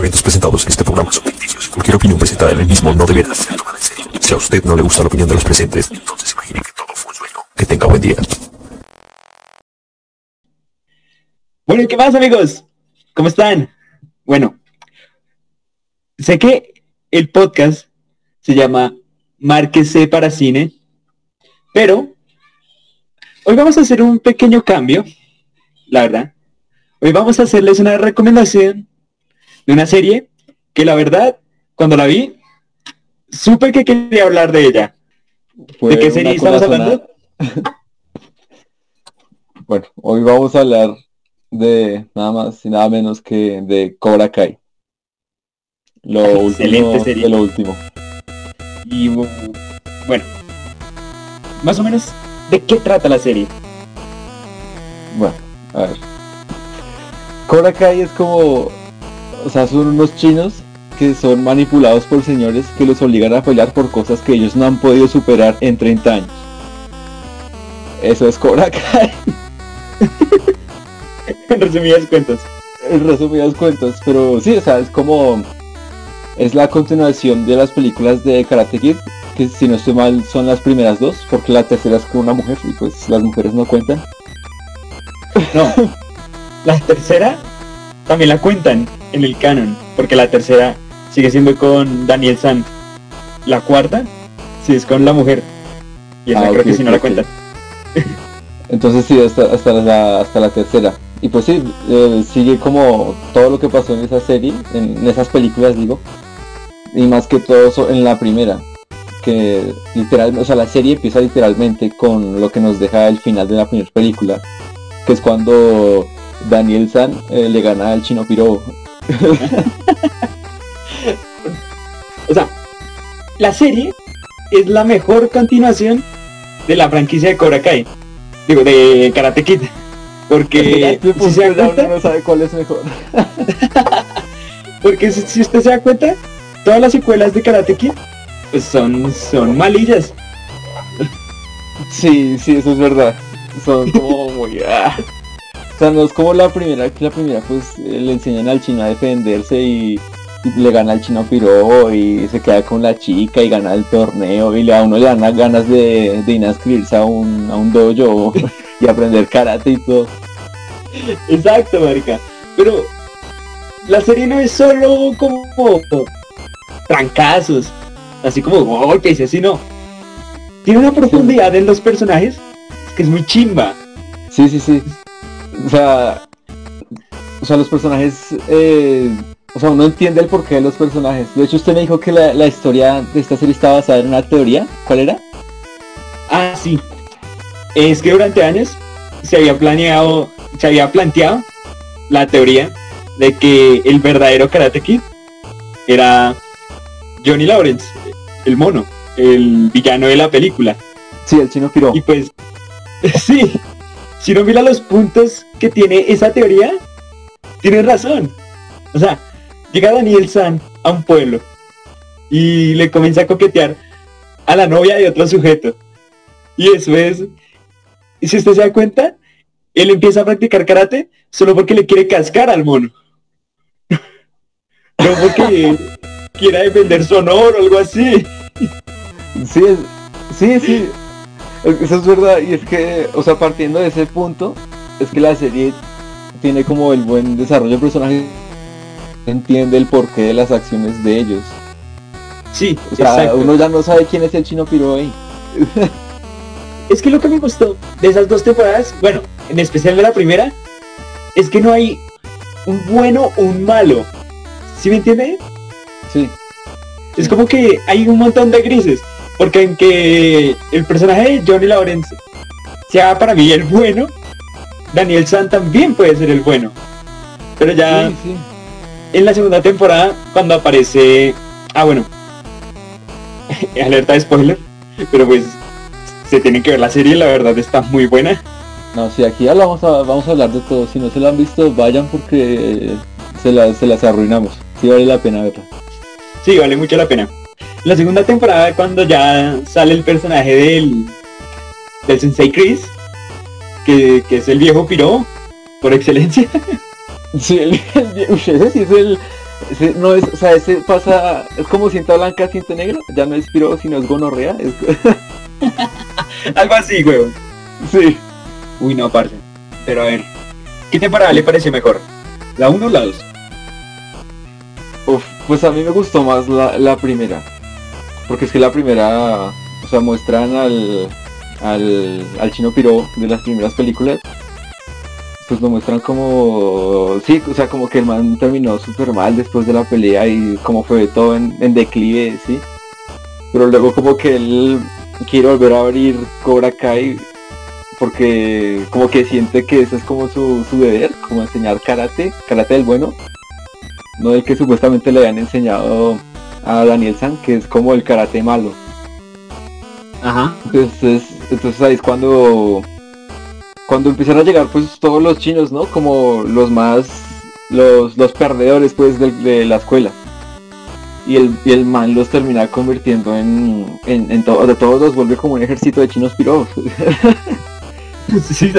eventos presentados en este programa son ficticios. Cualquier opinión presentada en el mismo no deberá ser tomada en serio. Si a usted no le gusta la opinión de los presentes, entonces imagine que todo fue un sueño. Que tenga buen día. Bueno, ¿y qué más amigos? ¿Cómo están? Bueno, sé que el podcast se llama Márquese para Cine, pero hoy vamos a hacer un pequeño cambio, la verdad. Hoy vamos a hacerles una recomendación de una serie que la verdad, cuando la vi, supe que quería hablar de ella. ¿De qué serie estamos hablando? Bueno, hoy vamos a hablar de nada más y nada menos que de Cobra Kai. Lo Excelente último serie. de lo último. Y bu- bueno, más o menos, ¿de qué trata la serie? Bueno, a ver. Cobra Kai es como, o sea, son unos chinos que son manipulados por señores que los obligan a pelear por cosas que ellos no han podido superar en 30 años. Eso es Cobra Kai. en resumidas cuentas. en resumidas cuentas, pero sí, o sea, es como es la continuación de las películas de Karate Kid, que si no estoy mal son las primeras dos, porque la tercera es con una mujer y pues las mujeres no cuentan. No, la tercera también la cuentan en el canon, porque la tercera sigue siendo con Daniel San. La cuarta, sí, es con la mujer. Y esa Ah, creo que sí no la ok. cuentan. Entonces sí, hasta, hasta, la, hasta la tercera. Y pues sí, eh, sigue como todo lo que pasó en esa serie, en, en esas películas digo, y más que todo en la primera, que literalmente, o sea, la serie empieza literalmente con lo que nos deja el final de la primera película, que es cuando Daniel San eh, le gana al chino piro. O sea, la serie es la mejor continuación de la franquicia de Cobra Kai. Digo, de Karate Kid. Porque si se dan ya uno cuenta, no sabe cuál es mejor. porque si, si usted se da cuenta, todas las secuelas de Karate Kid pues son, son malillas. Sí, sí, eso es verdad. Son como muy... O sea, no es como la primera, que la primera pues eh, le enseñan al chino a defenderse y, y le gana al chino piro y se queda con la chica y gana el torneo y le, a uno le dan las ganas de, de inscribirse a un, a un dojo y aprender karate y todo. Exacto, marica. Pero la serie no es solo como trancazos, así como golpes y así no. Tiene una profundidad en los personajes que es muy chimba. Sí, sí, sí. O sea, o sea los personajes, eh, o sea, uno entiende el porqué de los personajes. De hecho, usted me dijo que la, la historia de esta serie está basada en una teoría. ¿Cuál era? Ah, sí. Es que durante años se había planeado, se había planteado la teoría de que el verdadero Karate Kid era Johnny Lawrence, el mono, el villano de la película. Sí, el chino piro. Y pues, sí, si no mira los puntos que tiene esa teoría, tiene razón. O sea, llega Daniel San a un pueblo y le comienza a coquetear a la novia de otro sujeto. Y eso es, y si usted se da cuenta, él empieza a practicar karate solo porque le quiere cascar al mono. no porque quiera defender su honor o algo así. Sí, sí, sí. Eso es verdad. Y es que, o sea, partiendo de ese punto, es que la serie tiene como el buen desarrollo de personajes. Entiende el porqué de las acciones de ellos. Sí, O sea, exacto. uno ya no sabe quién es el chino piro ahí. Es que lo que me gustó de esas dos temporadas, bueno, en especial de la primera, es que no hay un bueno o un malo. ¿Sí me entiende? Sí. Es como que hay un montón de grises. Porque aunque el personaje de Johnny Lawrence sea para mí el bueno, Daniel San también puede ser el bueno. Pero ya Sí, sí. en la segunda temporada, cuando aparece... Ah, bueno. Alerta de spoiler. Pero pues se tienen que ver la serie, la verdad está muy buena. No, sí, aquí ya vamos a, vamos a hablar de todo. Si no se lo han visto, vayan porque se, la- se las arruinamos. Sí vale la pena verla. Sí, vale mucho la pena. La segunda temporada, cuando ya sale el personaje del, del Sensei Chris, que, que es el viejo piro, por excelencia. Sí, el, el- ese sí es el, ese no es, o sea, ese pasa, es como cinta blanca, cinta negra, ya no es piro, sino es gonorrea. Es... Algo así, weón. sí. Uy, no, parce. Pero a ver, ¿qué temporada le parece mejor? ¿La 1 o la 2? Uf, pues a mí me gustó más la, la primera. Porque es que la primera, o sea, muestran al, al, al chino piro de las primeras películas. Pues lo muestran como, sí, o sea, como que el man terminó súper mal después de la pelea y como fue todo en, en declive, sí. Pero luego como que él quiere volver a abrir Cobra Kai porque como que siente que eso es como su, su deber, como enseñar karate, karate del bueno, no el que supuestamente le habían enseñado a Daniel San, que es como el karate malo. Ajá. Entonces, entonces ahí es cuando cuando empiezan a llegar pues todos los chinos, ¿no? Como los más los, los perdedores pues de, de la escuela. Y el, y el man los termina convirtiendo en, en, en to- de todos los vuelve como un ejército de chinos piros. sí.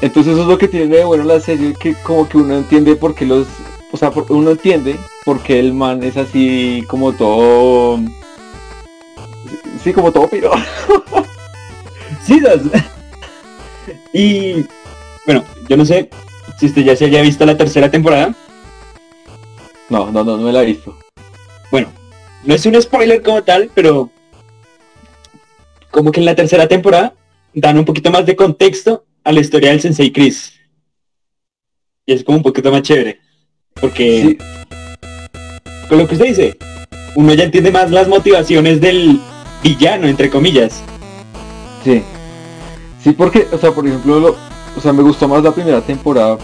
Entonces eso es lo que tiene de bueno la serie, que como que uno entiende por qué los, o sea, por- uno entiende por qué el man es así como todo, sí, como todo piro. Y bueno, yo no sé si usted ya se haya visto la tercera temporada. No, no, no, no me la he visto. Bueno, no es un spoiler como tal, pero como que en la tercera temporada dan un poquito más de contexto a la historia del Sensei Chris. Y es como un poquito más chévere. Porque Sí, con lo que usted dice, uno ya entiende más las motivaciones del villano, entre comillas. sí. Sí, porque, o sea, por ejemplo, lo- o sea, me gustó más la primera temporada,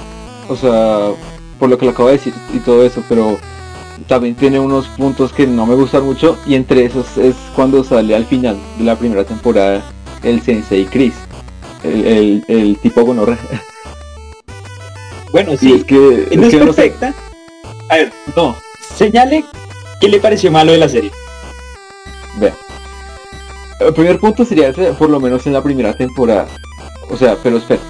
o sea, por lo que le acabo de decir y todo eso, pero también tiene unos puntos que no me gustan mucho y entre esos es cuando sale al final de la primera temporada el Sensei Chris, el, el, el tipo gonorrea. Bueno, Sí, sí, es que, no es es que no sé, perfecta. A ver, no, señale qué le pareció malo de la serie. Vea. El primer punto sería ese, por lo menos en la primera temporada. O sea, pero espera.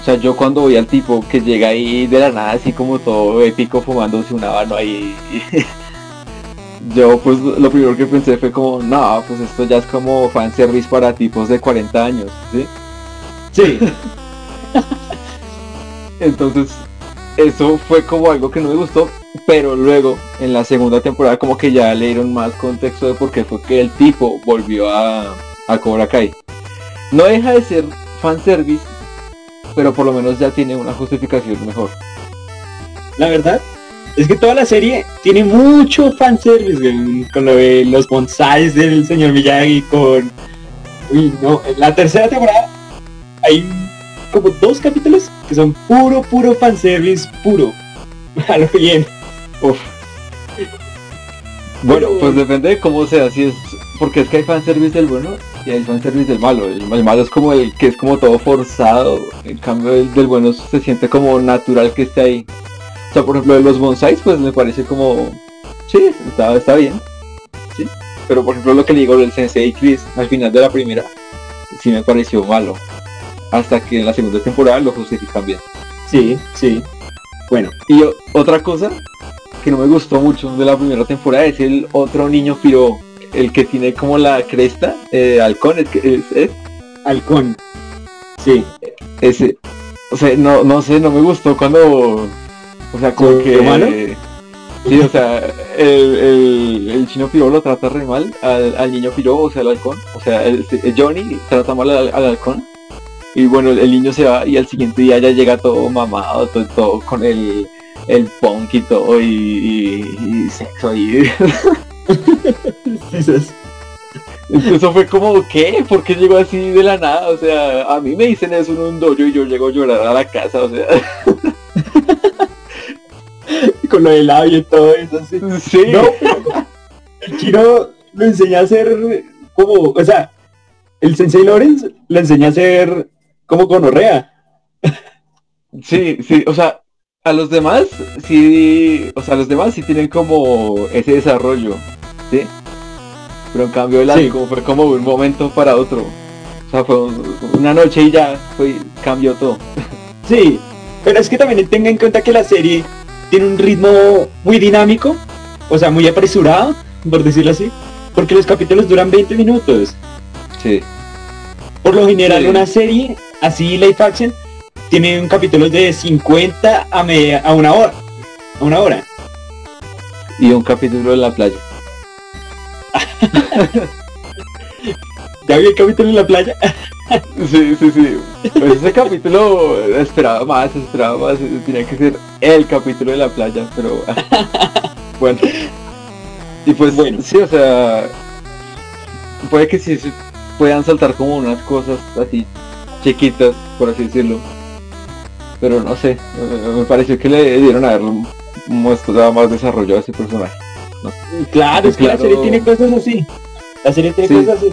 O sea, yo cuando voy al tipo que llega ahí de la nada, así como todo épico, fumándose un habano ahí. yo pues lo primero que pensé fue como, no, pues esto ya es como fanservice para tipos de 40 años, ¿sí? Sí, Entonces, eso fue como algo que no me gustó, pero luego en la segunda temporada como que ya le dieron más contexto de por qué fue que el tipo volvió a, a Cobra Kai. No deja de ser fanservice, pero por lo menos ya tiene una justificación mejor. la verdad es que toda la serie tiene mucho fanservice, con lo de los bonsais del señor Miyagi, con... Uy, no, en la tercera temporada hay como dos capítulos que son puro, puro fanservice, puro. A lo bien. Uf. Bueno, Pero- pues depende de cómo sea, si es porque es que hay fanservice del bueno y hay fanservice del malo. El, el malo es como el que es como todo forzado, en cambio el del bueno se siente como natural que esté ahí. O sea, por ejemplo, de los bonsais, pues me parece como, sí, está, está bien, sí. Pero por ejemplo lo que le digo del Sensei Chris al final de la primera, sí me pareció malo. Hasta que en la segunda temporada lo justifican bien. Sí, sí. Bueno, Y otra cosa que no me gustó mucho de la primera temporada es el otro niño piro, el que tiene como la cresta, eh, halcón, es, que- es- es- halcón. Sí. ese, o sea, no, no sé, no me gustó cuando, o sea, como ¿Lo que, malo? sí, o sea, el, el, el chino piro lo trata re mal al, al niño piro, o sea, al halcón, o sea, el, Johnny trata mal al, al halcón. Y bueno, el, el niño se va y al siguiente día ya llega todo mamado, todo, todo con el, el punk y todo y, y- y sexo y eso fue como ¿qué? ¿por qué llegó así de la nada? o sea a mí me dicen eso en un dojo y yo llego a llorar a la casa o sea con lo del labio y todo eso. Sí. sí No, el chino lo enseña a hacer como, o sea, el Sensei Lawrence le enseña a hacer como gonorrea. sí sí o sea a los demás sí o sea los demás sí tienen como ese desarrollo sí pero en cambio el Sí. fue como un momento para otro o sea fue un- una noche y ya fue cambió todo Sí, pero es que también tenga en cuenta que la serie tiene un ritmo muy dinámico, o sea, muy apresurado, por decirlo así, porque los capítulos duran 20 minutos. Sí. Por lo general, Sí. una serie así, live action, tiene un capítulo de 50 a, media, a una hora. A una hora. Y un capítulo en la playa. ¿Ya vi el capítulo en la playa? Sí, sí, sí. Pues ese capítulo esperaba más, esperaba más. Tenía que ser el capítulo de la playa, pero bueno. Y pues Bueno. sí, o sea, puede que sí se puedan saltar como unas cosas así chiquitas, por así decirlo. Pero no sé, me pareció que le dieron a haber mostrado más desarrollo a ese personaje. Claro, es que la Claro. serie tiene cosas así. La serie tiene Sí. cosas así.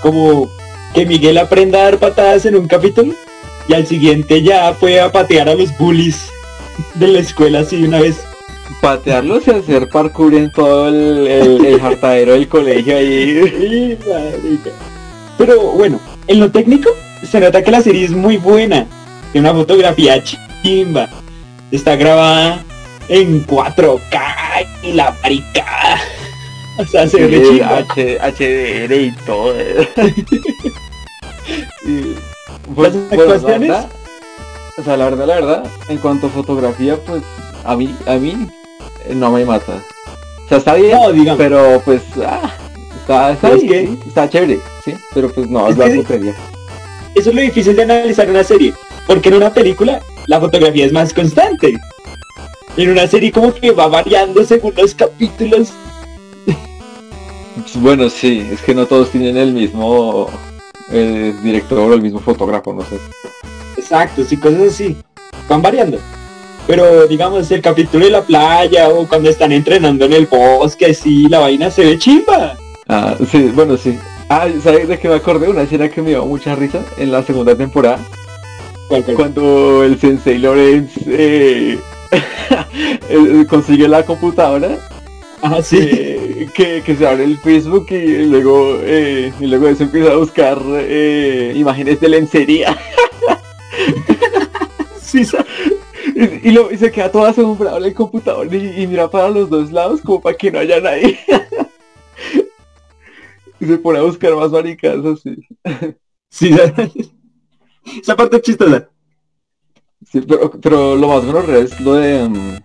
Como que Miguel aprenda a dar patadas en un capítulo y al siguiente ya pueda patear a los bullies de la escuela así una vez. Patearlos y hacer parkour en todo el, el, el jartadero del colegio ahí. Pero bueno, en lo técnico se nota que la serie es muy buena. Tiene una fotografía chimba. Está grabada en 4K y la maricada. O sea, se ve chimba. HDR y todo. Y, Las la actuaciones. verdad, o sea, la verdad, la verdad, en cuanto a fotografía, pues a mí, a mí eh, no me mata. O sea, está bien, No, pero pues ah, está, está, ¿Sabes bien, sí, está chévere, sí, pero pues no, Es es la que- putería. Eso es lo difícil de analizar una serie. Porque en una película la fotografía es más constante. En una serie como que va variando según los capítulos. Pues, Bueno, sí, es que no todos tienen el mismo director o el mismo fotógrafo, no sé. Exacto, sí, cosas así. Van variando. Pero digamos el capítulo de la playa o cuando están entrenando en el bosque, así, la vaina se ve chimba. Ah, sí, bueno, sí. Ah, ¿sabes de qué me acordé? Una escena que me dio mucha risa en la segunda temporada. Cuando el Sensei Lorenz eh, eh, consigue la computadora, sí. eh, que, que se abre el Facebook y luego eh, y luego eso empieza a buscar imágenes de lencería. sí, Y, y lo- y se queda todo asombrado en el computador y, y mira para los dos lados como para que no haya nadie. y se pone a buscar más maricas así. sí, Esa parte es chistosa. Sí, pero, pero lo más bueno es lo de... mm,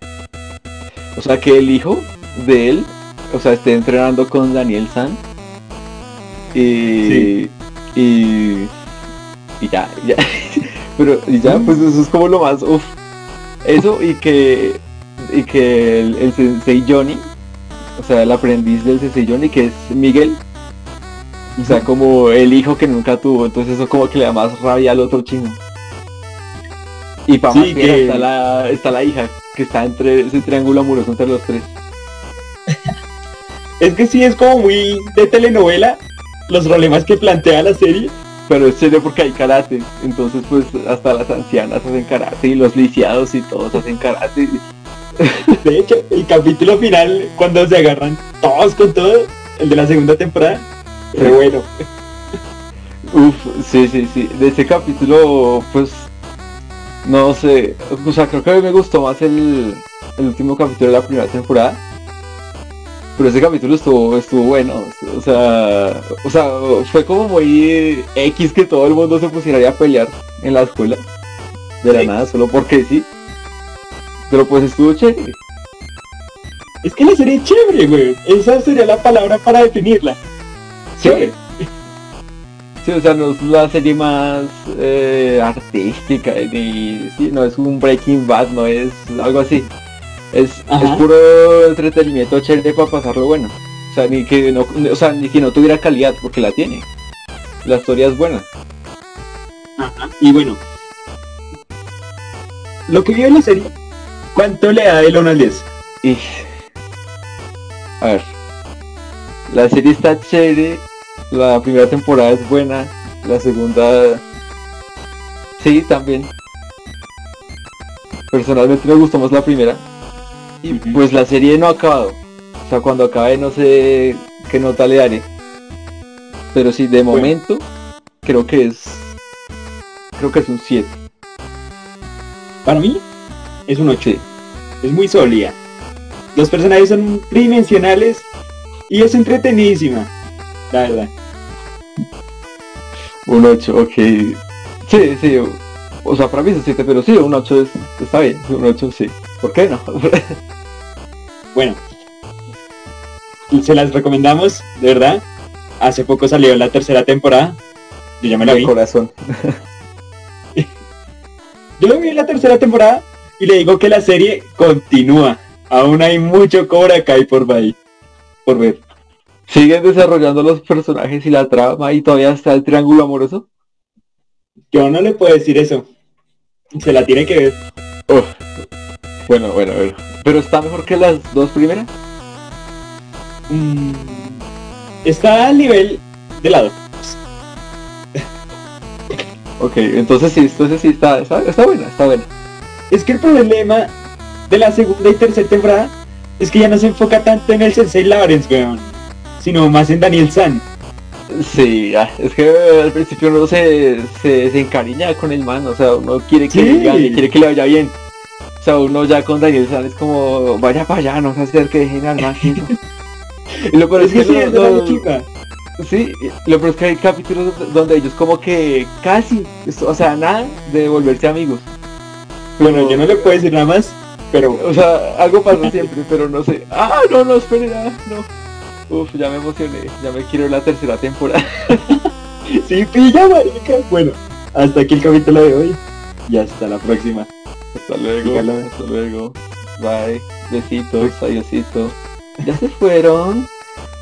o sea, que el hijo de él, o sea, esté entrenando con Daniel San. Y... Sí. Y... Y ya, y ya. pero y ya, pues eso es como lo más... Uf. Eso y que... Y que el, el sensei Johnny, o sea, el aprendiz del sensei Johnny, que es Miguel, o sea, como el hijo que nunca tuvo, entonces eso como que le da más rabia al otro chino. Y para Sí, que- está la, está la hija, que está entre ese triángulo amoroso entre los tres. Es que sí es como muy de telenovela los problemas que plantea la serie. Pero es chévere porque hay karate, entonces pues hasta las ancianas hacen karate y los lisiados y todos hacen karate. De hecho, el capítulo final, cuando se agarran todos con todo, el de la segunda temporada, fue bueno. Uf, sí, sí, sí. De ese capítulo, pues, no sé, o sea, creo que a mí me gustó más el, el último capítulo de la primera temporada. Pero ese capítulo estuvo, estuvo bueno, o sea, o sea, fue como muy X que todo el mundo se pusiera a pelear en la escuela. De la Sí. nada, solo porque sí. Pero pues estuvo chévere. Es que la serie es chévere, güey. Esa sería la palabra para definirla. Chévere. Sí, o sea, no es la serie más eh, artística, ni, sí, no es un Breaking Bad, no es algo así. Es, es puro entretenimiento chévere para pasarlo bueno. O sea, ni que no, o sea, ni que no tuviera calidad, porque la tiene. La historia es buena. Ajá. Y bueno, lo que vio en la serie, ¿cuánto le da del 1 al 10? Y... A ver. La serie está chévere. La primera temporada es buena. La segunda... Sí, también. Personalmente me gustó más la primera. Y pues la serie no ha acabado. O sea, cuando acabe no sé qué nota le daré. Pero sí, de Bueno. momento creo que es... Creo que es un 7. Para mí, es un 8. Sí. Es muy sólida. Los personajes son tridimensionales y es entretenidísima. La verdad. Un 8, ok. Sí, sí. O, sea, para mí es 7, pero sí, un 8 es, está bien. Un 8 sí. ¿Por qué no? Bueno, se las recomendamos, de verdad. Hace poco salió la tercera temporada. Yo ya me la vi. corazón. Yo lo vi en la tercera temporada y le digo que la serie continúa. Aún hay mucho Cobra Kai por ahí. Por ver. Siguen desarrollando los personajes y la trama y todavía está el triángulo amoroso. Yo no le puedo decir eso. Se la tiene que ver. Uf. Bueno, bueno, bueno. Pero está mejor que las dos primeras. Mm, está al nivel de lado. Ok, entonces sí, entonces sí está, está, está buena, está buena. Es que el problema de la segunda y tercera temporada es que ya no se enfoca tanto en el Sensei Lawrence, weón, sino más en Daniel San. Sí, ya, es que al principio uno se, se, se encariña con el man, o sea, uno quiere que Sí. le gane, quiere que le vaya bien. O sea, uno ya con Daniel San es como, vaya para allá, no se acerque, dejen al man quieto". Y lo peor Es que sí, la no- chica. Sí, lo peor es que hay capítulos donde ellos como que casi, o sea, nada de volverse amigos. Bueno, yo no le puedo decir nada más, pero O sea, algo pasa siempre, pero no sé. Ah, no, no, espere, ah, no. Uf, ya me emocioné, ya me quiero la tercera temporada. sí, pilla, marica. Bueno, hasta aquí el capítulo de hoy. Y hasta la próxima. Hasta luego, Dígalo. hasta luego. Bye, besitos, adiosito. Ya se fueron.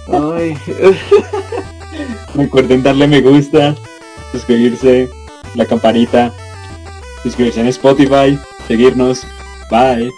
Ay, Recuerden darle me gusta, suscribirse, la campanita, suscribirse en Spotify, seguirnos. Bye.